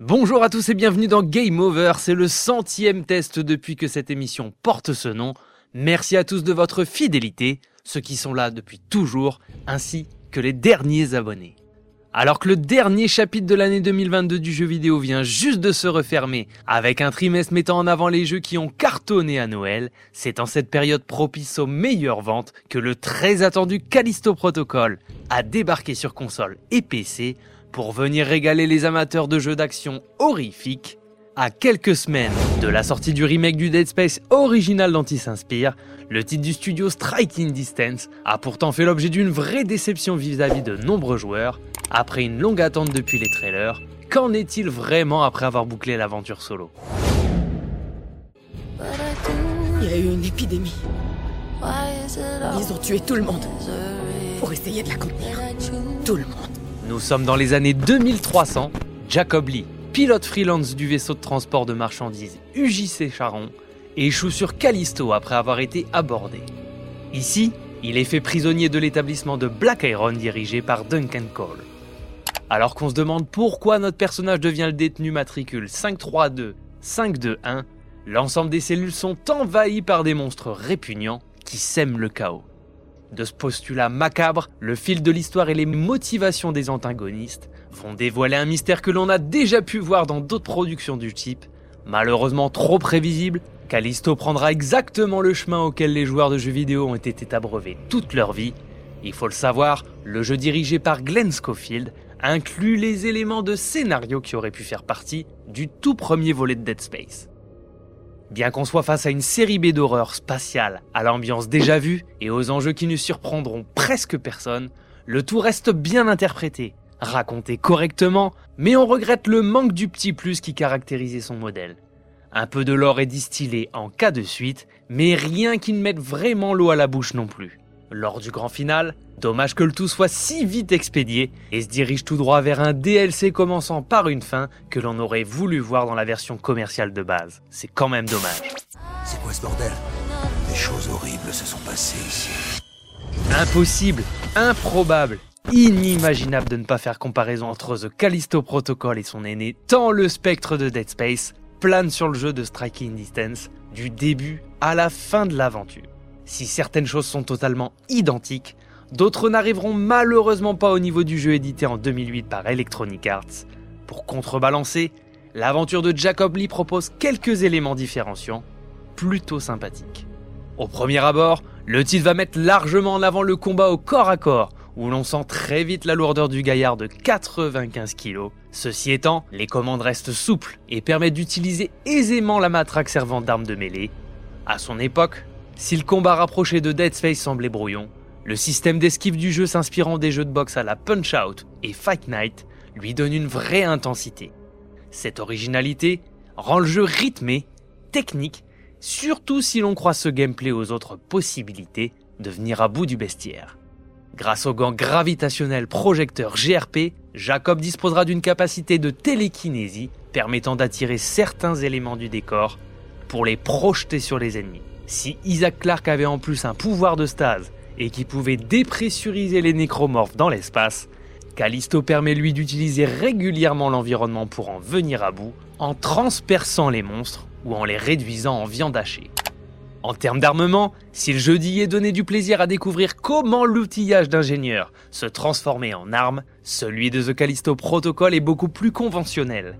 Bonjour à tous et bienvenue dans Game Over, c'est le centième test depuis que cette émission porte ce nom. Merci à tous de votre fidélité, ceux qui sont là depuis toujours, ainsi que les derniers abonnés. Alors que le dernier chapitre de l'année 2022 du jeu vidéo vient juste de se refermer, avec un trimestre mettant en avant les jeux qui ont cartonné à Noël, c'est en cette période propice aux meilleures ventes que le très attendu Callisto Protocol a débarqué sur console et PC pour venir régaler les amateurs de jeux d'action horrifiques. À quelques semaines de la sortie du remake du Dead Space original dont il s'inspire, le titre du studio Striking Distance a pourtant fait l'objet d'une vraie déception vis-à-vis de nombreux joueurs. Après une longue attente depuis les trailers, qu'en est-il vraiment après avoir bouclé l'aventure solo? Il y a eu une épidémie. Ils ont tué tout le monde pour essayer de la contenir. Tout le monde. Nous sommes dans les années 2300. Jacob Lee, pilote freelance du vaisseau de transport de marchandises UJC Charon, échoue sur Callisto après avoir été abordé. Ici, il est fait prisonnier de l'établissement de Black Iron dirigé par Duncan Cole. Alors qu'on se demande pourquoi notre personnage devient le détenu matricule 532 521, l'ensemble des cellules sont envahies par des monstres répugnants qui sèment le chaos. De ce postulat macabre, le fil de l'histoire et les motivations des antagonistes vont dévoiler un mystère que l'on a déjà pu voir dans d'autres productions du type. Malheureusement trop prévisible, Callisto prendra exactement le chemin auquel les joueurs de jeux vidéo ont été abreuvés toute leur vie. Il faut le savoir, le jeu dirigé par Glenn Schofield inclut les éléments de scénario qui auraient pu faire partie du tout premier volet de Dead Space. Bien qu'on soit face à une série B d'horreur spatiale, à l'ambiance déjà vue et aux enjeux qui ne surprendront presque personne, le tout reste bien interprété, raconté correctement, mais on regrette le manque du petit plus qui caractérisait son modèle. Un peu de lore est distillé en cas de suite, mais rien qui ne mette vraiment l'eau à la bouche non plus. Lors du grand final, dommage que le tout soit si vite expédié et se dirige tout droit vers un DLC commençant par une fin que l'on aurait voulu voir dans la version commerciale de base. C'est quand même dommage. C'est quoi ce bordel? Des choses horribles se sont passées ici. Impossible, improbable, inimaginable de ne pas faire comparaison entre The Callisto Protocol et son aîné, tant le spectre de Dead Space plane sur le jeu de Striking Distance, du début à la fin de l'aventure. Si certaines choses sont totalement identiques, d'autres n'arriveront malheureusement pas au niveau du jeu édité en 2008 par Electronic Arts. Pour contrebalancer, l'aventure de Jacob Lee propose quelques éléments différenciants, plutôt sympathiques. Au premier abord, le titre va mettre largement en avant le combat au corps à corps, où l'on sent très vite la lourdeur du gaillard de 95 kg. Ceci étant, les commandes restent souples et permettent d'utiliser aisément la matraque servant d'arme de mêlée. À son époque, si le combat rapproché de Dead Space semblait brouillon, le système d'esquive du jeu s'inspirant des jeux de boxe à la Punch Out et Fight Night lui donne une vraie intensité. Cette originalité rend le jeu rythmé, technique, surtout si l'on croit ce gameplay aux autres possibilités de venir à bout du bestiaire. Grâce au gant gravitationnel projecteur GRP, Jacob disposera d'une capacité de télékinésie permettant d'attirer certains éléments du décor pour les projeter sur les ennemis. Si Isaac Clarke avait en plus un pouvoir de stase et qui pouvait dépressuriser les nécromorphes dans l'espace, Callisto permet lui d'utiliser régulièrement l'environnement pour en venir à bout, en transperçant les monstres ou en les réduisant en viande hachée. En termes d'armement, si le jeu d'y est donné du plaisir à découvrir comment l'outillage d'ingénieur se transformait en arme, celui de The Callisto Protocol est beaucoup plus conventionnel.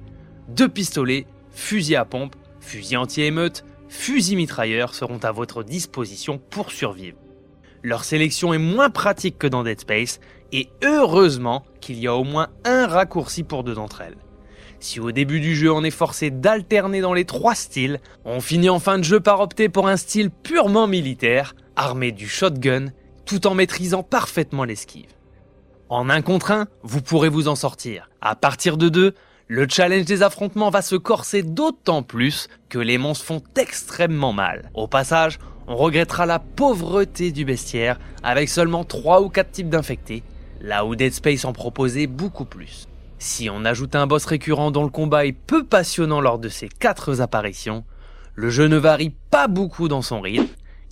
Deux pistolets, fusil à pompe, fusil anti-émeute, fusil mitrailleurs seront à votre disposition pour survivre. Leur sélection est moins pratique que dans Dead Space, et heureusement qu'il y a au moins un raccourci pour deux d'entre elles. Si au début du jeu on est forcé d'alterner dans les trois styles, on finit en fin de jeu par opter pour un style purement militaire, armé du shotgun, tout en maîtrisant parfaitement l'esquive. En un contre un, vous pourrez vous en sortir. À partir de deux, le challenge des affrontements va se corser d'autant plus que les monstres font extrêmement mal. Au passage, on regrettera la pauvreté du bestiaire avec seulement 3 ou 4 types d'infectés, là où Dead Space en proposait beaucoup plus. Si on ajoute un boss récurrent dont le combat est peu passionnant lors de ses 4 apparitions, le jeu ne varie pas beaucoup dans son rythme,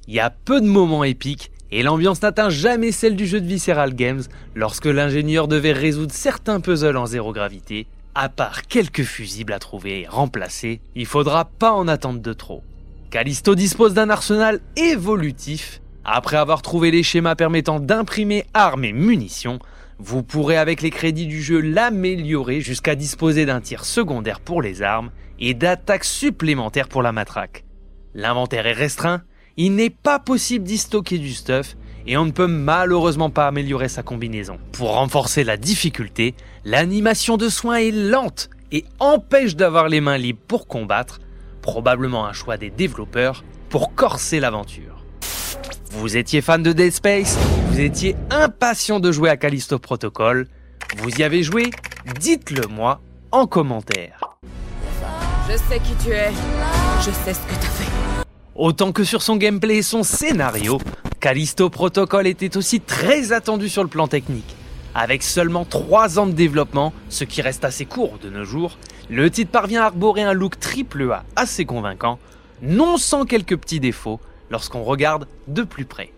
il y a peu de moments épiques et l'ambiance n'atteint jamais celle du jeu de Visceral Games lorsque l'ingénieur devait résoudre certains puzzles en zéro gravité À part quelques fusibles à trouver et remplacer, il faudra pas en attendre de trop. Callisto dispose d'un arsenal évolutif. Après avoir trouvé les schémas permettant d'imprimer armes et munitions, vous pourrez avec les crédits du jeu l'améliorer jusqu'à disposer d'un tir secondaire pour les armes et d'attaques supplémentaires pour la matraque. L'inventaire est restreint, il n'est pas possible d'y stocker du stuff et on ne peut malheureusement pas améliorer sa combinaison. Pour renforcer la difficulté, l'animation de soins est lente et empêche d'avoir les mains libres pour combattre, probablement un choix des développeurs pour corser l'aventure. Vous étiez fan de Dead Space? Vous étiez impatient de jouer à Callisto Protocol? Vous y avez joué? Dites-le moi en commentaire. Je sais qui tu es. Je sais ce que t'as fait. Autant que sur son gameplay et son scénario, Callisto Protocol était aussi très attendu sur le plan technique. Avec seulement 3 ans de développement, ce qui reste assez court de nos jours, le titre parvient à arborer un look triple A assez convaincant, non sans quelques petits défauts lorsqu'on regarde de plus près.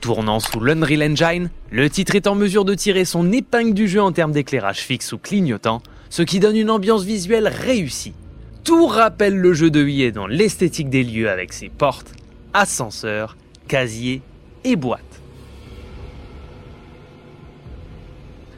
Tournant sous l'Unreal Engine, le titre est en mesure de tirer son épingle du jeu en termes d'éclairage fixe ou clignotant, ce qui donne une ambiance visuelle réussie. Tout rappelle le jeu de Wii dans l'esthétique des lieux avec ses portes, ascenseurs, casiers et boîtes.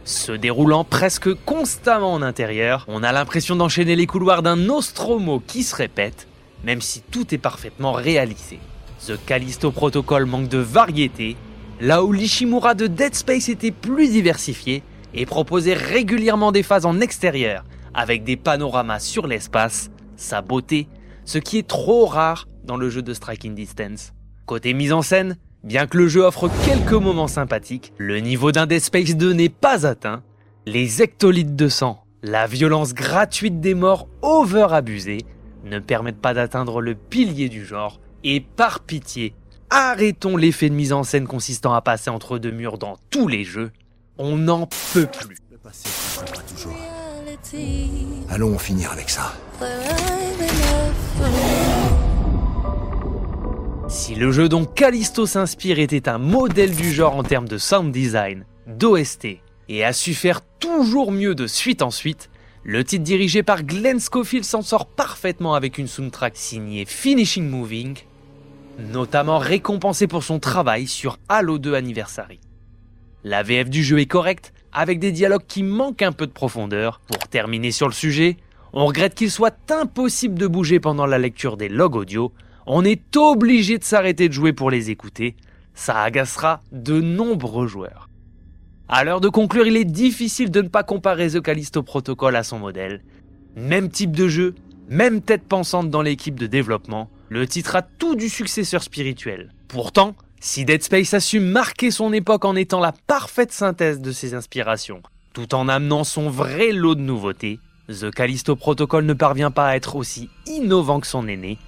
Se déroulant presque constamment en intérieur, on a l'impression d'enchaîner les couloirs d'un Nostromo qui se répète, même si tout est parfaitement réalisé. The Callisto Protocol manque de variété, là où l'Ishimura de Dead Space était plus diversifié et proposait régulièrement des phases en extérieur avec des panoramas sur l'espace, sa beauté, ce qui est trop rare dans le jeu de Striking Distance. Côté mise en scène, bien que le jeu offre quelques moments sympathiques, le niveau d'un Dead Space 2 n'est pas atteint. Les hectolitres de sang, la violence gratuite des morts over abusées ne permettent pas d'atteindre le pilier du genre et par pitié, arrêtons l'effet de mise en scène consistant à passer entre deux murs dans tous les jeux. On n'en peut plus. Le passé ne pas toujours. Allons en finir avec ça. Si le jeu dont Callisto s'inspire était un modèle du genre en termes de sound design, d'OST, et a su faire toujours mieux de suite en suite, le titre dirigé par Glenn Schofield s'en sort parfaitement avec une soundtrack signée Finishing Moving, notamment récompensé pour son travail sur Halo 2 Anniversary. La VF du jeu est correcte, avec des dialogues qui manquent un peu de profondeur. Pour terminer sur le sujet, on regrette qu'il soit impossible de bouger pendant la lecture des logs audio, on est obligé de s'arrêter de jouer pour les écouter, ça agacera de nombreux joueurs. À l'heure de conclure, il est difficile de ne pas comparer The Callisto Protocol à son modèle. Même type de jeu, même tête pensante dans l'équipe de développement, le titre a tout du successeur spirituel. Pourtant, si Dead Space a su marquer son époque en étant la parfaite synthèse de ses inspirations, tout en amenant son vrai lot de nouveautés, The Callisto Protocol ne parvient pas à être aussi innovant que son aîné.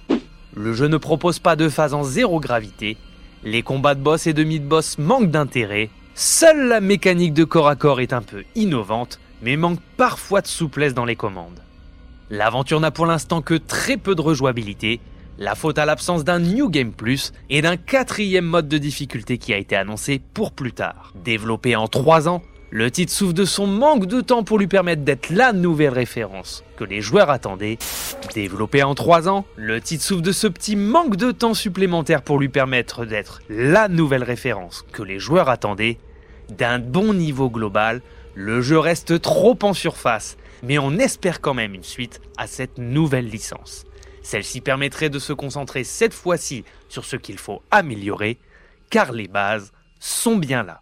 Le jeu ne propose pas de phase en zéro gravité, les combats de boss et de mid-boss manquent d'intérêt, seule la mécanique de corps à corps est un peu innovante, mais manque parfois de souplesse dans les commandes. L'aventure n'a pour l'instant que très peu de rejouabilité, la faute à l'absence d'un New Game Plus et d'un quatrième mode de difficulté qui a été annoncé pour plus tard. Développé en 3 ans, le titre souffre de son manque de temps pour lui permettre d'être la nouvelle référence que les joueurs attendaient. Développé en 3 ans, le titre souffre de ce petit manque de temps supplémentaire pour lui permettre d'être la nouvelle référence que les joueurs attendaient. D'un bon niveau global, le jeu reste trop en surface, mais on espère quand même une suite à cette nouvelle licence. Celle-ci permettrait de se concentrer cette fois-ci sur ce qu'il faut améliorer, car les bases sont bien là.